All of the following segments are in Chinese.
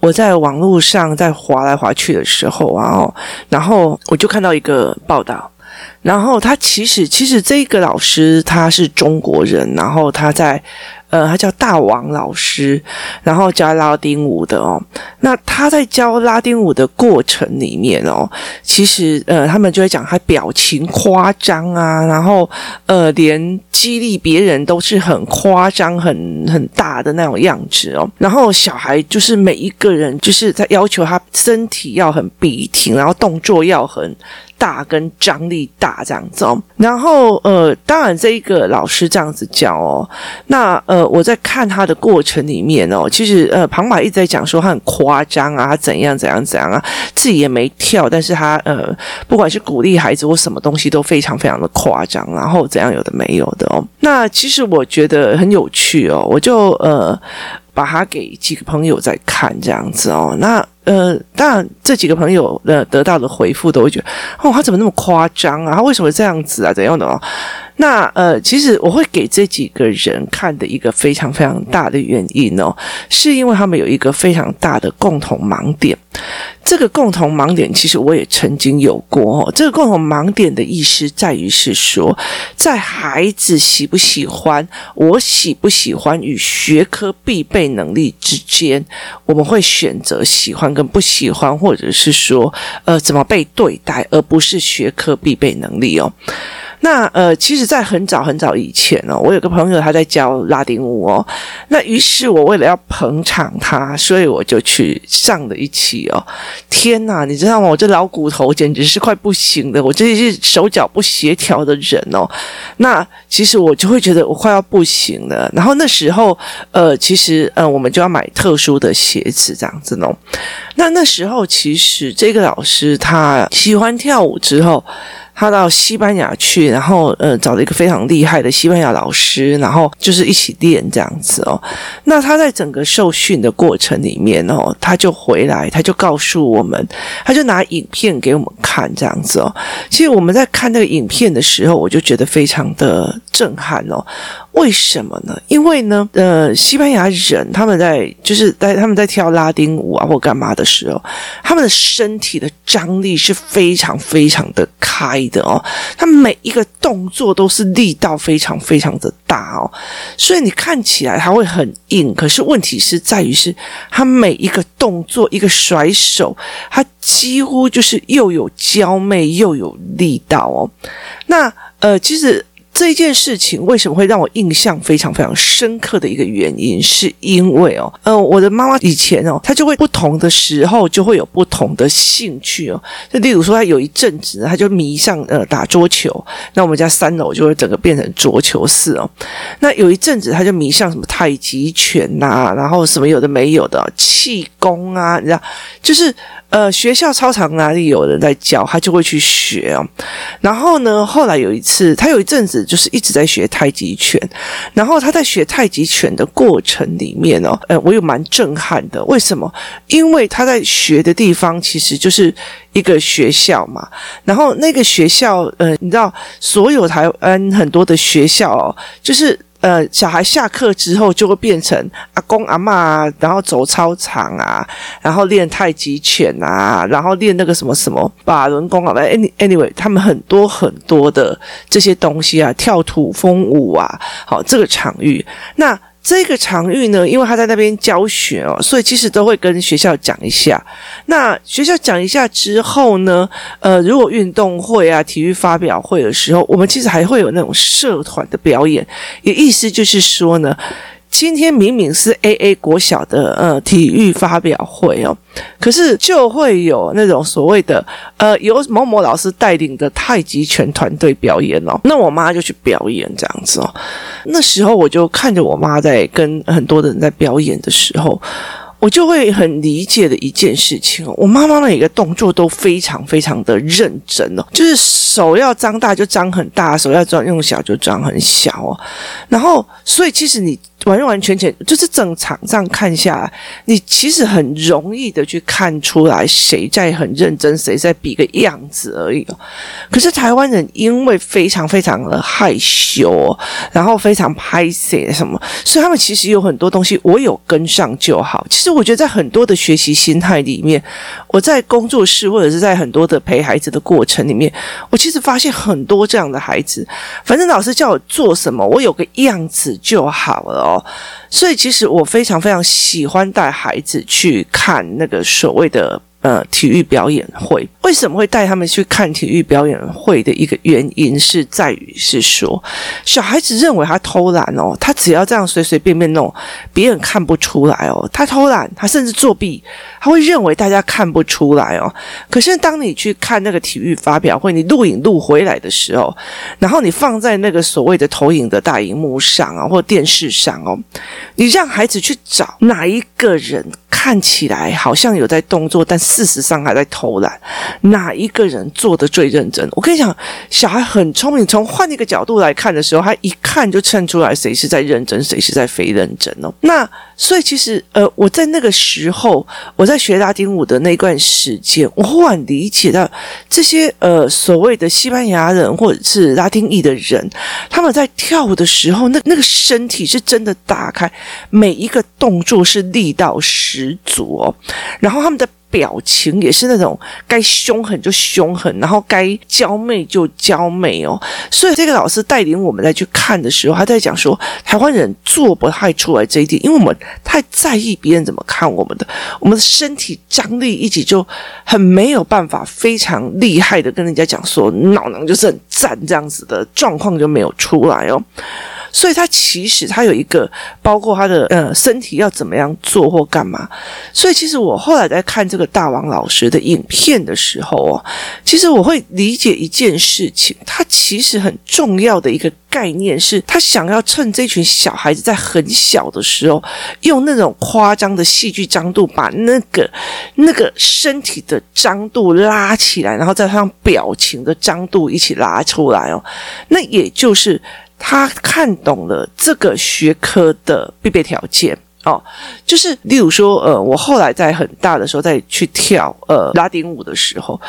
我在网络上在划来划去的时候啊，然后我就看到一个报道，然后他其实其实这个老师他是中国人，然后他在。呃，他叫大王老师，然后教拉丁舞的哦。那他在教拉丁舞的过程里面哦，其实呃，他们就会讲他表情夸张啊，然后呃，连激励别人都是很夸张、很很大的那种样子哦。然后小孩就是每一个人就是在要求他身体要很笔挺，然后动作要很。大跟张力大这样子哦，然后呃，当然这一个老师这样子教哦，那呃，我在看他的过程里面哦，其实呃，旁白一直在讲说他很夸张啊，他怎样怎样怎样啊，自己也没跳，但是他呃，不管是鼓励孩子或什么东西都非常非常的夸张，然后怎样有的没有的哦，那其实我觉得很有趣哦，我就呃。把它给几个朋友在看这样子哦，那呃，当然这几个朋友的得到的回复都会觉得哦，他怎么那么夸张啊？他为什么这样子啊？怎样的哦？那呃，其实我会给这几个人看的一个非常非常大的原因哦，是因为他们有一个非常大的共同盲点。这个共同盲点，其实我也曾经有过哦。这个共同盲点的意思在于是说，在孩子喜不喜欢、我喜不喜欢与学科必备能力之间，我们会选择喜欢跟不喜欢，或者是说，呃，怎么被对待，而不是学科必备能力哦。那呃，其实，在很早很早以前哦，我有个朋友他在教拉丁舞哦。那于是我为了要捧场他，所以我就去上了一期哦。天哪，你知道吗？我这老骨头简直是快不行了，我这是手脚不协调的人哦。那其实我就会觉得我快要不行了。然后那时候呃，其实呃，我们就要买特殊的鞋子这样子弄。那那时候其实这个老师他喜欢跳舞之后。他到西班牙去，然后呃找了一个非常厉害的西班牙老师，然后就是一起练这样子哦。那他在整个受训的过程里面哦，他就回来，他就告诉我们，他就拿影片给我们看这样子哦。其实我们在看那个影片的时候，我就觉得非常的震撼哦。为什么呢？因为呢，呃，西班牙人他们在就是在他们在跳拉丁舞啊或干嘛的时候，他们的身体的张力是非常非常的开的哦，他每一个动作都是力道非常非常的大哦，所以你看起来他会很硬，可是问题是在于是他每一个动作一个甩手，他几乎就是又有娇媚又有力道哦。那呃，其实。这一件事情为什么会让我印象非常非常深刻的一个原因，是因为哦，呃，我的妈妈以前哦，她就会不同的时候就会有不同的兴趣哦，就例如说，她有一阵子她就迷上呃打桌球，那我们家三楼就会整个变成桌球室哦。那有一阵子她就迷上什么太极拳呐、然后什么有的没有的气功啊，你知道，就是。呃，学校操场哪里有人在教，他就会去学哦。然后呢，后来有一次，他有一阵子就是一直在学太极拳。然后他在学太极拳的过程里面哦，呃，我有蛮震撼的。为什么？因为他在学的地方其实就是一个学校嘛。然后那个学校，呃，你知道，所有台湾很多的学校哦，就是。呃，小孩下课之后就会变成阿公阿嬷，然后走操场啊，然后练太极拳啊，然后练那个什么什么把轮功啊，anyanyway，他们很多很多的这些东西啊，跳土风舞啊，好，这个场域那。这个场域呢，因为他在那边教学哦，所以其实都会跟学校讲一下。那学校讲一下之后呢，呃，如果运动会啊、体育发表会的时候，我们其实还会有那种社团的表演。也意思就是说呢。今天明明是 AA 国小的呃体育发表会哦，可是就会有那种所谓的呃由某某老师带领的太极拳团队表演哦，那我妈就去表演这样子哦。那时候我就看着我妈在跟很多的人在表演的时候，我就会很理解的一件事情哦，我妈妈每个动作都非常非常的认真哦，就是手要张大就张很大，手要张用小就张很小哦，然后所以其实你。完完全全就是整场上看下来，你其实很容易的去看出来谁在很认真，谁在比个样子而已。可是台湾人因为非常非常的害羞，然后非常拍谢什么，所以他们其实有很多东西我有跟上就好。其实我觉得在很多的学习心态里面，我在工作室或者是在很多的陪孩子的过程里面，我其实发现很多这样的孩子，反正老师叫我做什么，我有个样子就好了。哦所以，其实我非常非常喜欢带孩子去看那个所谓的。呃，体育表演会为什么会带他们去看体育表演会的一个原因是在于是说，小孩子认为他偷懒哦，他只要这样随随便便弄，别人看不出来哦。他偷懒，他甚至作弊，他会认为大家看不出来哦。可是当你去看那个体育发表会，你录影录回来的时候，然后你放在那个所谓的投影的大荧幕上啊，或电视上哦，你让孩子去找哪一个人。看起来好像有在动作，但事实上还在偷懒。哪一个人做的最认真？我跟你讲，小孩很聪明。从换一个角度来看的时候，他一看就衬出来谁是在认真，谁是在非认真哦。那所以其实，呃，我在那个时候，我在学拉丁舞的那段时间，我忽然理解到这些呃所谓的西班牙人或者是拉丁裔的人，他们在跳舞的时候，那那个身体是真的打开，每一个动作是力道十足哦，然后他们的表情也是那种该凶狠就凶狠，然后该娇媚就娇媚哦。所以这个老师带领我们再去看的时候，他在讲说，台湾人做不太出来这一点，因为我们太在意别人怎么看我们的，我们的身体张力一起就很没有办法非常厉害的跟人家讲说，脑囊就是很赞这样子的状况就没有出来哦。所以他其实他有一个，包括他的呃身体要怎么样做或干嘛。所以其实我后来在看这个大王老师的影片的时候哦，其实我会理解一件事情，他其实很重要的一个概念是，他想要趁这群小孩子在很小的时候，用那种夸张的戏剧张度，把那个那个身体的张度拉起来，然后再加上表情的张度一起拉出来哦，那也就是。他看懂了这个学科的必备条件。哦，就是例如说，呃，我后来在很大的时候再去跳呃拉丁舞的时候，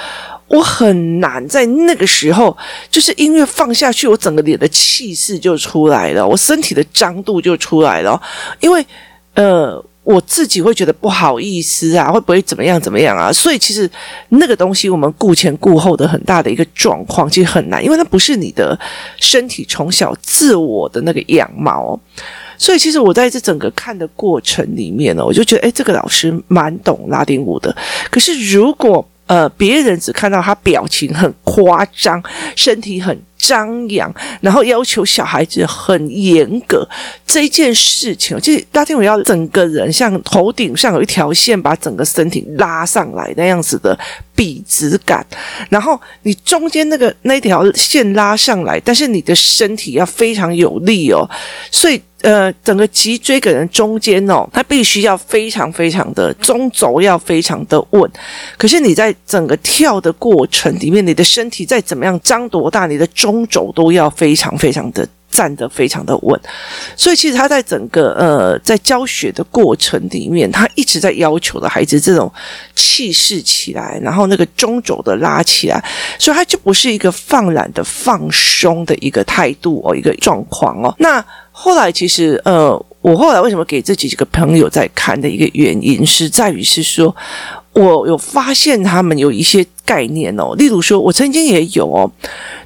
我很难在那个时候，就是音乐放下去，我整个脸的气势就出来了，我身体的张度就出来了，因为呃。我自己会觉得不好意思啊，会不会怎么样怎么样啊？所以其实那个东西，我们顾前顾后的很大的一个状况，其实很难，因为那不是你的身体从小自我的那个样貌。所以其实我在这整个看的过程里面呢，我就觉得，诶，这个老师蛮懂拉丁舞的。可是如果呃别人只看到他表情很夸张，身体很张扬，然后要求小孩子很严格这一件事情，就是拉丁舞要整个人像头顶上有一条线，把整个身体拉上来那样子的笔直感，然后你中间那个那条线拉上来，但是你的身体要非常有力哦，所以。呃，整个脊椎可能中间哦，它必须要非常非常的中轴要非常的稳。可是你在整个跳的过程里面，你的身体再怎么样张多大，你的中中轴都要非常非常的站得非常的稳。所以其实他在整个呃在教学的过程里面，他一直在要求的孩子这种气势起来，然后那个中轴的拉起来，所以他就不是一个放懒的放松的一个态度哦，一个状况哦。那后来其实，呃，我后来为什么给这几个朋友在看的一个原因，是在于是说，我有发现他们有一些。概念哦，例如说，我曾经也有哦，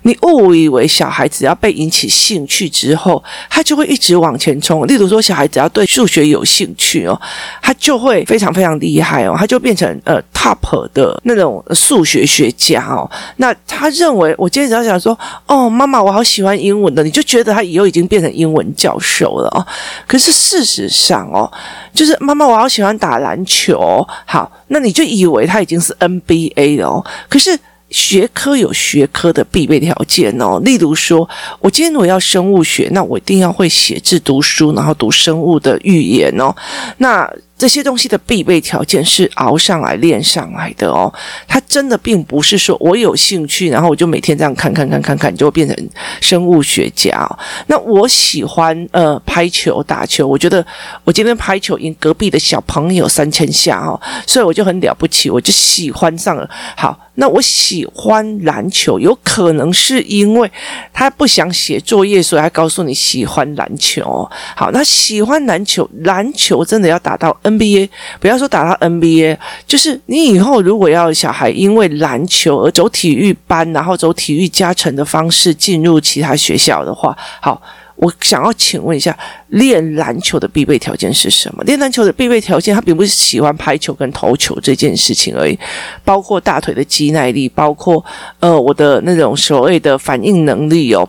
你误以为小孩子要被引起兴趣之后，他就会一直往前冲。例如说，小孩子要对数学有兴趣哦，他就会非常非常厉害哦，他就变成呃 top 的那种数学学家哦。那他认为，我今天只要想说，哦，妈妈，我好喜欢英文的，你就觉得他以后已经变成英文教授了哦。可是事实上哦，就是妈妈，我好喜欢打篮球，好，那你就以为他已经是 NBA 了哦。可是学科有学科的必备条件哦，例如说，我今天我要生物学，那我一定要会写字、读书，然后读生物的语言哦。那这些东西的必备条件是熬上来、练上来的哦。它真的并不是说我有兴趣，然后我就每天这样看看看看看，就会变成生物学家哦。那我喜欢呃拍球、打球，我觉得我今天拍球赢隔壁的小朋友三千下哦，所以我就很了不起，我就喜欢上了。好。那我喜欢篮球，有可能是因为他不想写作业，所以他告诉你喜欢篮球。好，那喜欢篮球，篮球真的要打到 NBA，不要说打到 NBA，就是你以后如果要小孩因为篮球而走体育班，然后走体育加成的方式进入其他学校的话，好。我想要请问一下，练篮球的必备条件是什么？练篮球的必备条件，他并不是喜欢拍球跟投球这件事情而已，包括大腿的肌耐力，包括呃我的那种所谓的反应能力哦。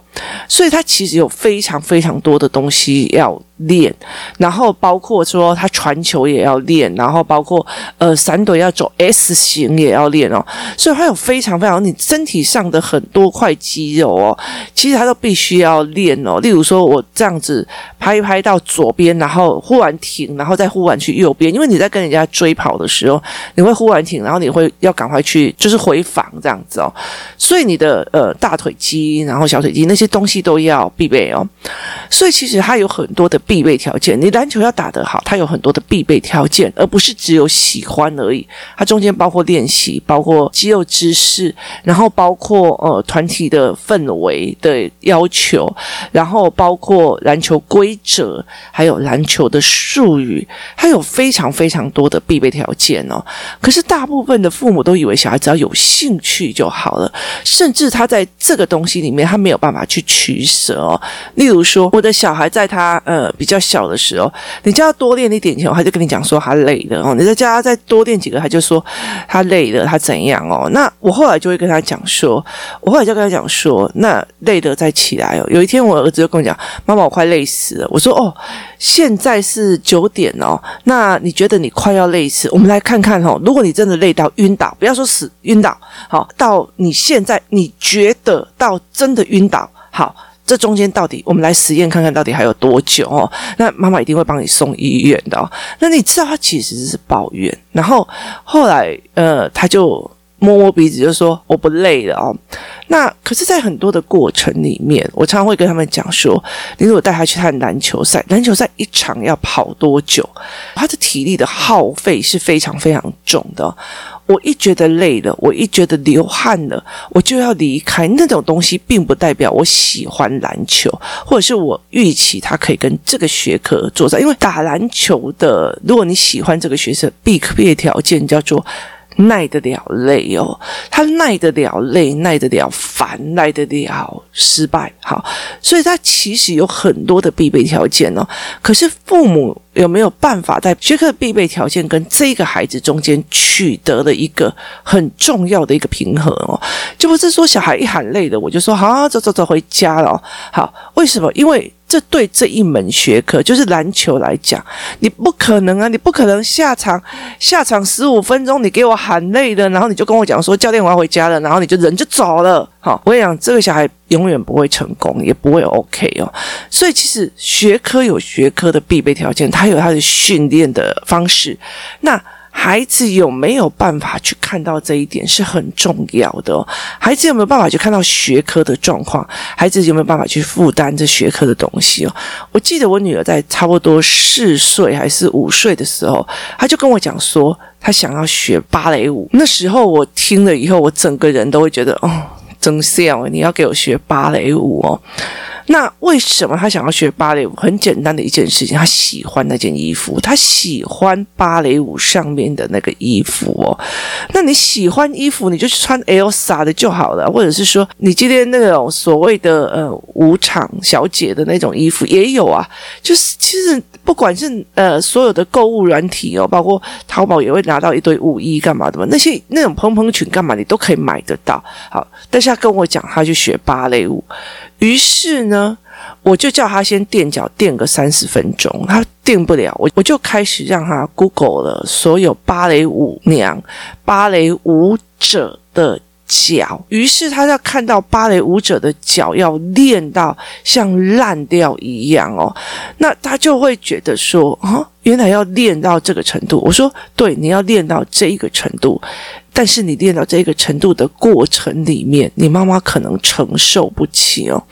所以他其实有非常非常多的东西要练，然后包括说他传球也要练，然后包括呃闪躲要走 S 型也要练哦。所以他有非常非常你身体上的很多块肌肉哦，其实他都必须要练哦。例如说。我这样子拍一拍到左边，然后忽然停，然后再忽然去右边，因为你在跟人家追跑的时候，你会忽然停，然后你会要赶快去，就是回防这样子哦。所以你的呃大腿肌，然后小腿肌那些东西都要必备哦。所以其实它有很多的必备条件。你篮球要打得好，它有很多的必备条件，而不是只有喜欢而已。它中间包括练习，包括肌肉知识，然后包括呃团体的氛围的要求，然后包。括篮球规则，还有篮球的术语，它有非常非常多的必备条件哦。可是大部分的父母都以为小孩只要有兴趣就好了，甚至他在这个东西里面他没有办法去取舍哦。例如说，我的小孩在他呃比较小的时候，你叫他多练一点球，他就跟你讲说他累了哦。你再叫他再多练几个，他就说他累了，他怎样哦？那我后来就会跟他讲说，我后来就跟他讲说，那累了再起来哦。有一天我儿子就跟我讲。妈妈，我快累死了。我说哦，现在是九点哦，那你觉得你快要累死？我们来看看哦，如果你真的累到晕倒，不要说死，晕倒，好，到你现在你觉得到真的晕倒，好，这中间到底我们来实验看看到底还有多久哦？那妈妈一定会帮你送医院的哦。那你知道他其实是抱怨，然后后来呃，他就。摸摸鼻子就说我不累了哦，那可是，在很多的过程里面，我常常会跟他们讲说，你如果带他去看篮球赛，篮球赛一场要跑多久？他的体力的耗费是非常非常重的。我一觉得累了，我一觉得流汗了，我就要离开。那种东西并不代表我喜欢篮球，或者是我预期他可以跟这个学科作战。因为打篮球的，如果你喜欢这个学生，必备条件叫做。耐得了累哦，他耐得了累，耐得了烦，耐得了失败。好，所以他其实有很多的必备条件哦。可是父母有没有办法在学科必备条件跟这个孩子中间取得了一个很重要的一个平衡哦？就不是说小孩一喊累了，我就说好，走走走回家了。好，为什么？因为。这对这一门学科，就是篮球来讲，你不可能啊！你不可能下场下场十五分钟，你给我喊累了，然后你就跟我讲说教练我要回家了，然后你就人就走了。好，我跟你讲，这个小孩永远不会成功，也不会 OK 哦。所以其实学科有学科的必备条件，它有它的训练的方式。那。孩子有没有办法去看到这一点是很重要的。孩子有没有办法去看到学科的状况？孩子有没有办法去负担这学科的东西哦？我记得我女儿在差不多四岁还是五岁的时候，她就跟我讲说，她想要学芭蕾舞。那时候我听了以后，我整个人都会觉得，哦，真笑，你要给我学芭蕾舞哦。那为什么他想要学芭蕾舞？很简单的一件事情，他喜欢那件衣服，他喜欢芭蕾舞上面的那个衣服哦。那你喜欢衣服，你就去穿 Elsa 的就好了，或者是说你今天那种所谓的呃舞场小姐的那种衣服也有啊。就是其实不管是呃所有的购物软体哦，包括淘宝也会拿到一堆舞衣干嘛的嘛，那些那种蓬蓬裙干嘛你都可以买得到。好，但是他跟我讲，他去学芭蕾舞。于是呢，我就叫他先垫脚垫个三十分钟，他垫不了，我我就开始让他 Google 了所有芭蕾舞娘、芭蕾舞者的脚。于是他要看到芭蕾舞者的脚要练到像烂掉一样哦，那他就会觉得说啊。原来要练到这个程度。我说对，你要练到这一个程度。但是你练到这个程度的过程里面，你妈妈可能承受不起哦。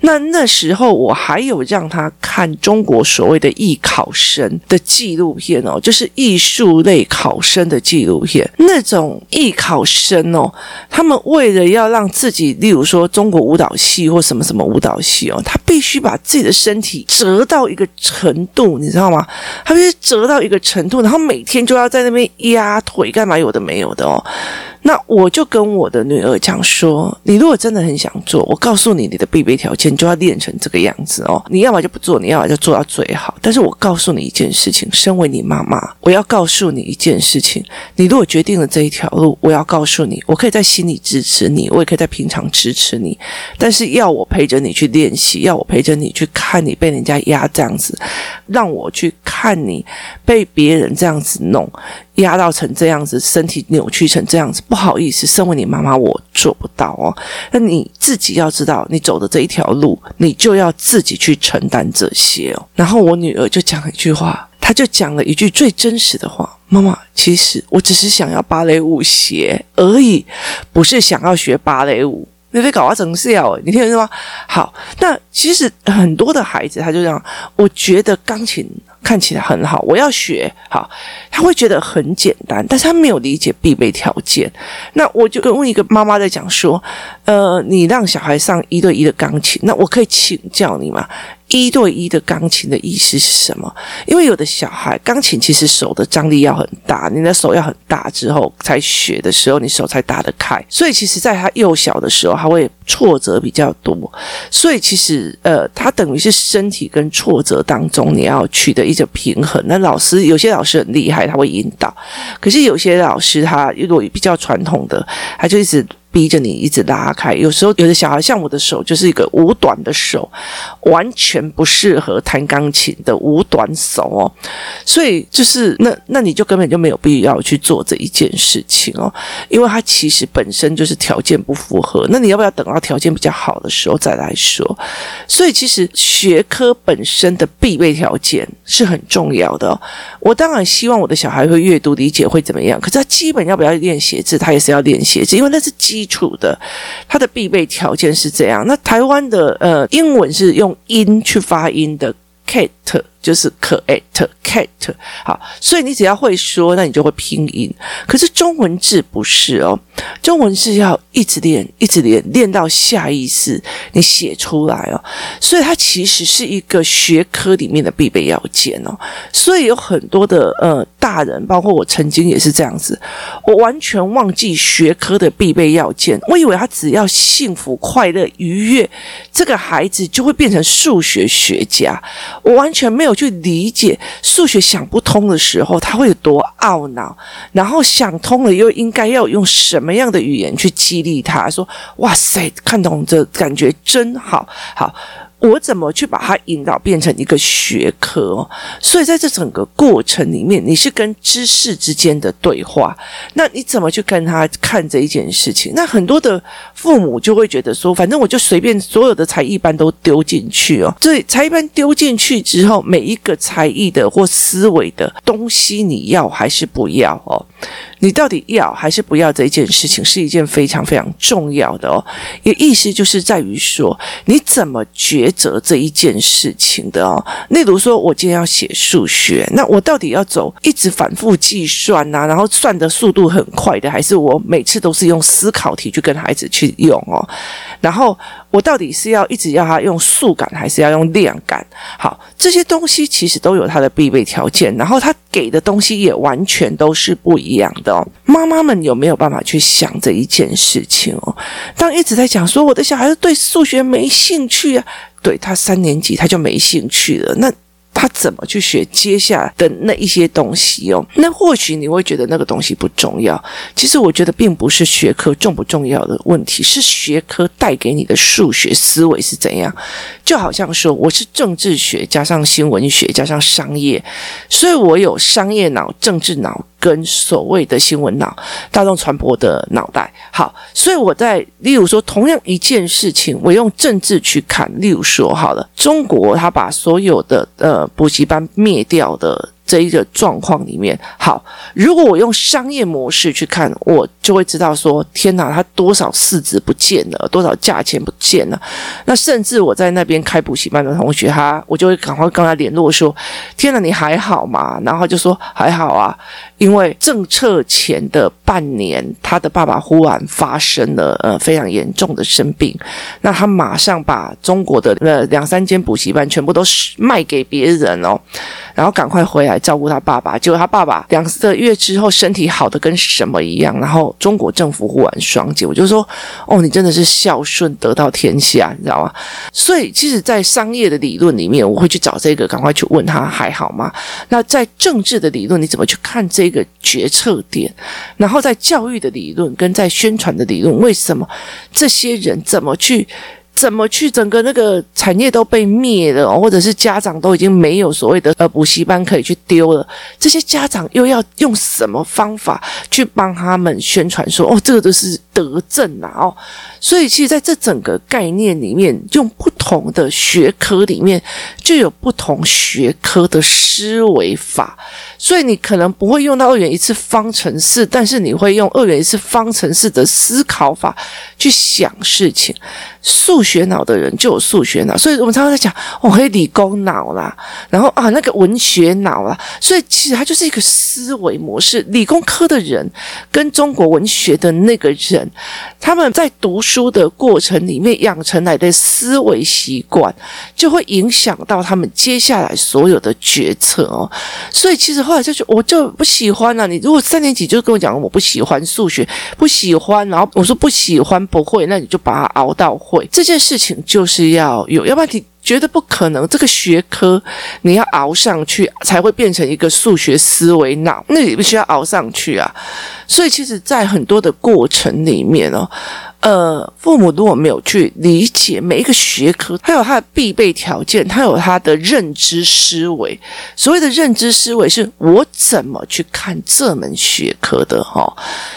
那那时候我还有让他看中国所谓的艺考生的纪录片哦，就是艺术类考生的纪录片。那种艺考生哦，他们为了要让自己，例如说中国舞蹈系或什么什么舞蹈系哦，他必须把自己的身体折到一个程度，你知道吗？他就是折到一个程度，然后每天就要在那边压腿干嘛？有的没有的哦。那我就跟我的女儿讲说，你如果真的很想做，我告诉你，你的必备条件就要练成这个样子哦。你要么就不做，你要么就做到最好。但是我告诉你一件事情，身为你妈妈，我要告诉你一件事情，你如果决定了这一条路，我要告诉你，我可以在心里支持你，我也可以在平常支持你。但是要我陪着你去练习，要我陪着你去看你被人家压这样子，让我去看你被别人这样子弄。压到成这样子，身体扭曲成这样子，不好意思，身为你妈妈，我做不到哦。那你自己要知道，你走的这一条路，你就要自己去承担这些哦。然后我女儿就讲了一句话，她就讲了一句最真实的话：“妈妈，其实我只是想要芭蕾舞鞋而已，不是想要学芭蕾舞。”你非搞啊成效，你听得懂吗？好，那其实很多的孩子他就这样，我觉得钢琴。看起来很好，我要学好，他会觉得很简单，但是他没有理解必备条件。那我就跟问一个妈妈在讲说，呃，你让小孩上一对一的钢琴，那我可以请教你吗？一对一的钢琴的意思是什么？因为有的小孩钢琴其实手的张力要很大，你的手要很大之后才学的时候，你手才打得开。所以其实在他幼小的时候，他会挫折比较多。所以其实呃，他等于是身体跟挫折当中你要取得一个平衡。那老师有些老师很厉害，他会引导；可是有些老师他如果比较传统的，他就一直。逼着你一直拉开，有时候有的小孩像我的手就是一个五短的手，完全不适合弹钢琴的五短手哦，所以就是那那你就根本就没有必要去做这一件事情哦，因为它其实本身就是条件不符合，那你要不要等到条件比较好的时候再来说？所以其实学科本身的必备条件是很重要的。我当然希望我的小孩会阅读理解会怎么样，可是他基本要不要练写字，他也是要练写字，因为那是基。基础的，它的必备条件是这样。那台湾的呃英文是用音去发音的，cat 就是可爱的 cat。好，所以你只要会说，那你就会拼音。可是中文字不是哦，中文字要一直练，一直练，练到下意识你写出来哦。所以它其实是一个学科里面的必备要件哦。所以有很多的呃大人，包括我曾经也是这样子，我完全忘记学科的必备要件。我以为他只要幸福、快乐、愉悦，这个孩子就会变成数学学家。我完全没有去理解数学想不通的时候，他会有多懊恼，然后想通了又应该要用什么样的语言去激励他？说：“哇塞，看懂这感觉真好，好。”我怎么去把它引导变成一个学科？所以在这整个过程里面，你是跟知识之间的对话。那你怎么去跟他看这一件事情？那很多的父母就会觉得说，反正我就随便所有的才艺班都丢进去哦。所以才艺班丢进去之后，每一个才艺的或思维的东西，你要还是不要哦？你到底要还是不要这一件事情，是一件非常非常重要的哦。也意思就是在于说，你怎么抉择这一件事情的哦。例如说，我今天要写数学，那我到底要走一直反复计算呐，然后算的速度很快的，还是我每次都是用思考题去跟孩子去用哦？然后我到底是要一直要他用数感，还是要用量感？好，这些东西其实都有它的必备条件，然后他给的东西也完全都是不一样的。妈妈们有没有办法去想这一件事情哦？当一直在讲说我的小孩子对数学没兴趣啊，对，他三年级他就没兴趣了，那。他怎么去学接下来的那一些东西哦？那或许你会觉得那个东西不重要。其实我觉得并不是学科重不重要的问题，是学科带给你的数学思维是怎样。就好像说，我是政治学加上新闻学加上商业，所以我有商业脑、政治脑。跟所谓的新闻脑、大众传播的脑袋，好，所以我在例如说，同样一件事情，我用政治去看，例如说，好了，中国他把所有的呃补习班灭掉的。这一个状况里面，好，如果我用商业模式去看，我就会知道说，天哪，他多少市值不见了，多少价钱不见了。那甚至我在那边开补习班的同学，他我就会赶快跟他联络说，天哪，你还好吗？然后就说还好啊，因为政策前的半年，他的爸爸忽然发生了呃非常严重的生病，那他马上把中国的呃两三间补习班全部都是卖给别人哦。然后赶快回来照顾他爸爸，结果他爸爸两个月之后身体好的跟什么一样，然后中国政府忽然双减，我就说，哦，你真的是孝顺得到天下，你知道吗？所以其实，在商业的理论里面，我会去找这个，赶快去问他还好吗？那在政治的理论，你怎么去看这个决策点？然后在教育的理论跟在宣传的理论，为什么这些人怎么去？怎么去整个那个产业都被灭了，或者是家长都已经没有所谓的呃补习班可以去丢了？这些家长又要用什么方法去帮他们宣传说哦，这个都是德政啊哦？所以其实在这整个概念里面，用不同的学科里面就有不同学科的思维法。所以你可能不会用到二元一次方程式，但是你会用二元一次方程式的思考法去想事情。数学脑的人就有数学脑，所以我们常常在讲，我、哦、可以理工脑啦，然后啊那个文学脑啦，所以其实它就是一个思维模式。理工科的人跟中国文学的那个人，他们在读书的过程里面养成来的思维习惯，就会影响到他们接下来所有的决策哦。所以其实后来就是我就不喜欢啊。你如果三年级就跟我讲我不喜欢数学，不喜欢，然后我说不喜欢不会，那你就把它熬到会。这些事情就是要有，要不然你觉得不可能。这个学科你要熬上去，才会变成一个数学思维脑，那你必须要熬上去啊。所以，其实，在很多的过程里面哦。呃，父母如果没有去理解每一个学科，它有它的必备条件，它有它的认知思维。所谓的认知思维，是我怎么去看这门学科的哈、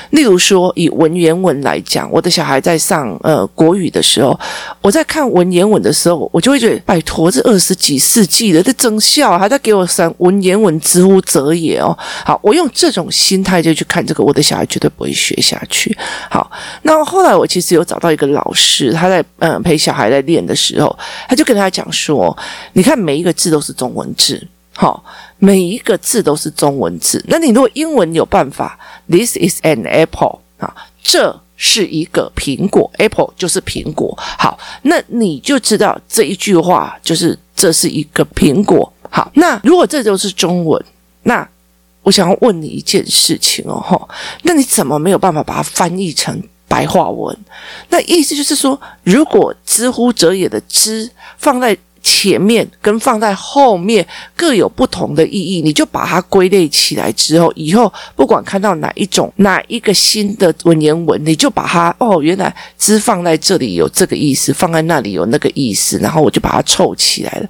例如说，以文言文来讲，我的小孩在上呃国语的时候，我在看文言文的时候，我就会觉得，拜托，这二十几世纪的这增效还在给我上文言文，之乎者也哦。好，我用这种心态就去看这个，我的小孩绝对不会学下去。好，那后来我其实。有找到一个老师，他在嗯陪小孩在练的时候，他就跟他讲说：“你看每一个字都是中文字，好，每一个字都是中文字。那你如果英文有办法，This is an apple 啊，这是一个苹果，apple 就是苹果。好，那你就知道这一句话就是这是一个苹果。好，那如果这就是中文，那我想要问你一件事情哦，哈，那你怎么没有办法把它翻译成？”白话文，那意思就是说，如果“知乎者也”的“知”放在前面跟放在后面各有不同的意义，你就把它归类起来之后，以后不管看到哪一种哪一个新的文言文，你就把它哦，原来“之”放在这里有这个意思，放在那里有那个意思，然后我就把它凑起来了。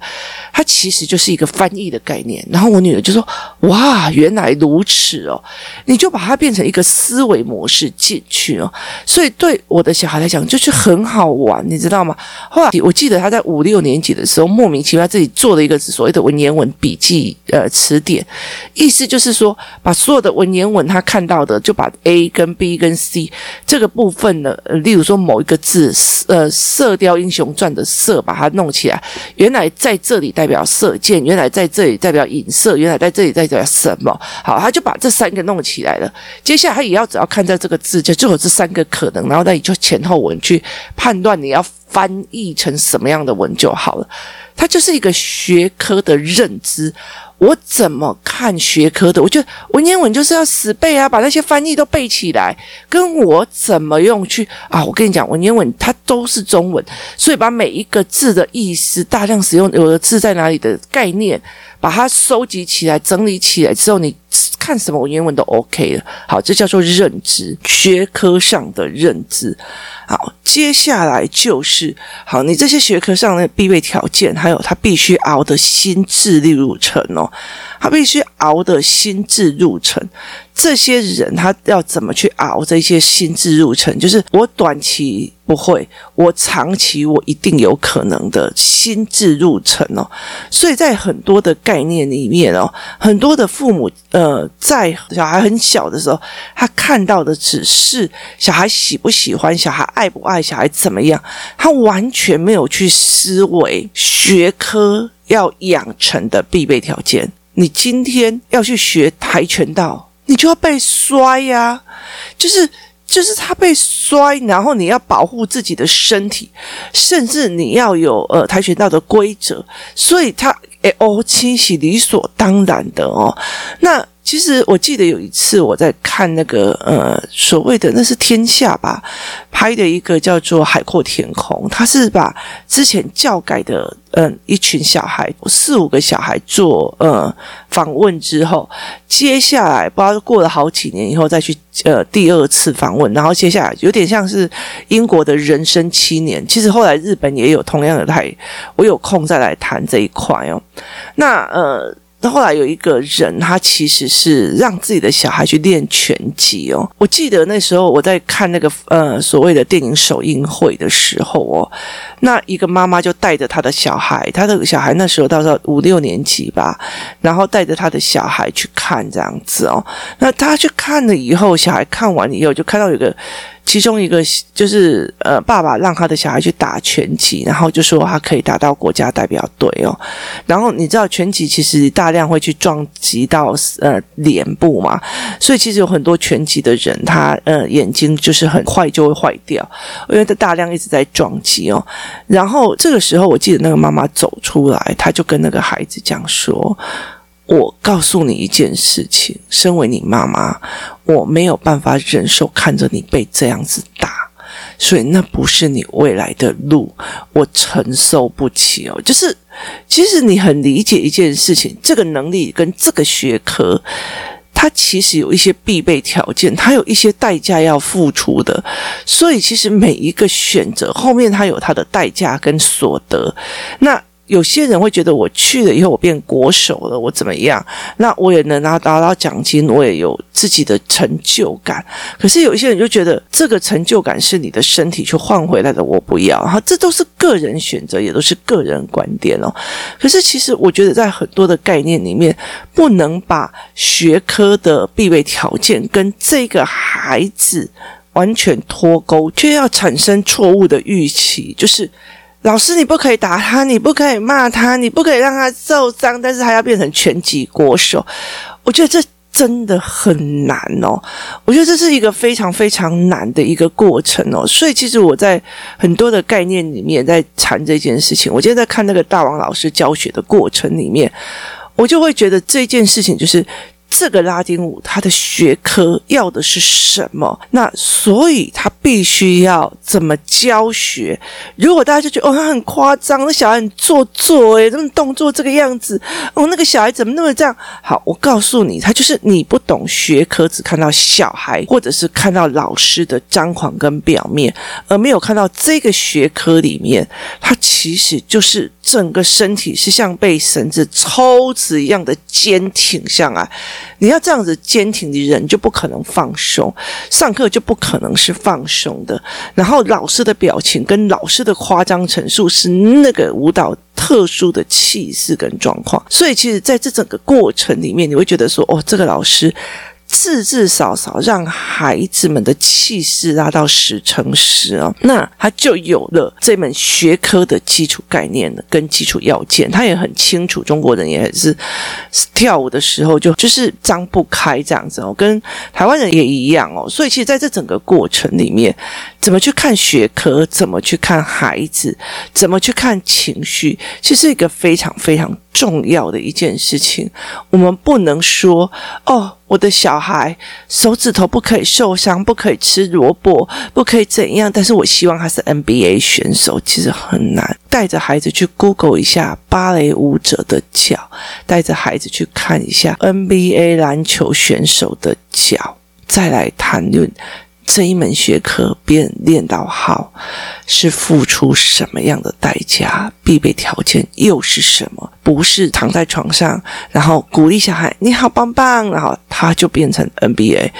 它其实就是一个翻译的概念，然后我女儿就说：“哇，原来如此哦！”你就把它变成一个思维模式进去哦，所以对我的小孩来讲就是很好玩，你知道吗？后来我记得他在五六年级的时候，莫名其妙自己做了一个所谓的文言文笔记呃词典，意思就是说把所有的文言文他看到的，就把 A 跟 B 跟 C 这个部分呢，例如说某一个字，呃，《射雕英雄传》的“射”，把它弄起来，原来在这里代表射箭，原来在这里代表影射，原来在这里代表什么？好，他就把这三个弄起来了。接下来他也要只要看在这个字，就就有这三个可能，然后那你就前后文去判断你要翻译成什么样的文就好了。它就是一个学科的认知。我怎么看学科的？我觉得文言文就是要死背啊，把那些翻译都背起来。跟我怎么用去啊？我跟你讲，文言文它都是中文，所以把每一个字的意思、大量使用有的字在哪里的概念，把它收集起来、整理起来之后，你看什么文言文都 OK 了。好，这叫做认知，学科上的认知。好，接下来就是好，你这些学科上的必备条件，还有他必须熬的心智力路程哦。哦，他必须熬的心智路程。这些人他要怎么去熬这些心智路程？就是我短期不会，我长期我一定有可能的心智路程哦。所以在很多的概念里面哦，很多的父母呃，在小孩很小的时候，他看到的只是小孩喜不喜欢，小孩爱不爱，小孩怎么样，他完全没有去思维学科要养成的必备条件。你今天要去学跆拳道。你就要被摔呀、就是就是他被摔，然后你要保护自己的身体，甚至你要有呃跆拳道的规则，所以他诶哦，清洗理所当然的哦，那。其实我记得有一次我在看那个呃所谓的那是天下吧拍的一个叫做《海阔天空》，他是把之前教改的嗯、一群小孩四五个小孩做呃访问之后，接下来不知道过了好几年以后再去呃第二次访问，然后接下来有点像是英国的人生七年。其实后来日本也有同样的台，我有空再来谈这一块哦。那呃。那后来有一个人，他其实是让自己的小孩去练拳击哦。我记得那时候我在看那个呃所谓的电影首映会的时候哦，那一个妈妈就带着他的小孩，他的小孩那时候到时候五六年级吧，然后带着他的小孩去看这样子哦。那他去看了以后，小孩看完以后就看到有个。其中一个就是呃，爸爸让他的小孩去打拳击，然后就说他可以打到国家代表队哦。然后你知道拳击其实大量会去撞击到呃脸部嘛，所以其实有很多拳击的人他呃眼睛就是很快就会坏掉，因为他大量一直在撞击哦。然后这个时候我记得那个妈妈走出来，他就跟那个孩子讲说。我告诉你一件事情，身为你妈妈，我没有办法忍受看着你被这样子打，所以那不是你未来的路，我承受不起哦。就是，其实你很理解一件事情，这个能力跟这个学科，它其实有一些必备条件，它有一些代价要付出的，所以其实每一个选择后面它有它的代价跟所得，那。有些人会觉得我去了以后我变国手了，我怎么样？那我也能拿拿到奖金，我也有自己的成就感。可是有一些人就觉得这个成就感是你的身体去换回来的，我不要。哈，这都是个人选择，也都是个人观点哦。可是其实我觉得在很多的概念里面，不能把学科的必备条件跟这个孩子完全脱钩，却要产生错误的预期，就是。老师，你不可以打他，你不可以骂他，你不可以让他受伤，但是他要变成拳击国手，我觉得这真的很难哦。我觉得这是一个非常非常难的一个过程哦。所以，其实我在很多的概念里面在谈这件事情。我今天在看那个大王老师教学的过程里面，我就会觉得这件事情就是。这个拉丁舞，它的学科要的是什么？那所以他必须要怎么教学？如果大家就觉得哦，他很夸张，那小孩很做作，诶，那么动作这个样子，哦，那个小孩怎么那么这样？好，我告诉你，他就是你不懂学科，只看到小孩，或者是看到老师的张狂跟表面，而没有看到这个学科里面，它其实就是整个身体是像被绳子抽直一样的坚挺下来。你要这样子坚挺的人，就不可能放松，上课就不可能是放松的。然后老师的表情跟老师的夸张陈述是那个舞蹈特殊的气势跟状况。所以，其实在这整个过程里面，你会觉得说，哦，这个老师。至至少少让孩子们的气势拉到十乘十哦，那他就有了这门学科的基础概念跟基础要件。他也很清楚，中国人也是跳舞的时候就就是张不开这样子哦，跟台湾人也一样哦。所以其实在这整个过程里面，怎么去看学科，怎么去看孩子，怎么去看情绪，其实是一个非常非常重要的一件事情。我们不能说哦。我的小孩手指头不可以受伤，不可以吃萝卜，不可以怎样？但是我希望他是 NBA 选手，其实很难。带着孩子去 Google 一下芭蕾舞者的脚，带着孩子去看一下 NBA 篮球选手的脚，再来谈论这一门学科便练到好，是付出什么样的代价？必备条件又是什么？不是躺在床上，然后鼓励小孩“你好棒棒”，然后他就变成 NBA。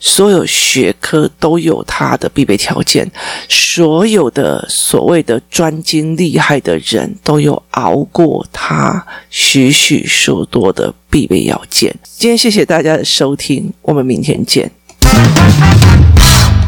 所有学科都有它的必备条件，所有的所谓的专精厉害的人都有熬过他许许数多的必备要件。今天谢谢大家的收听，我们明天见。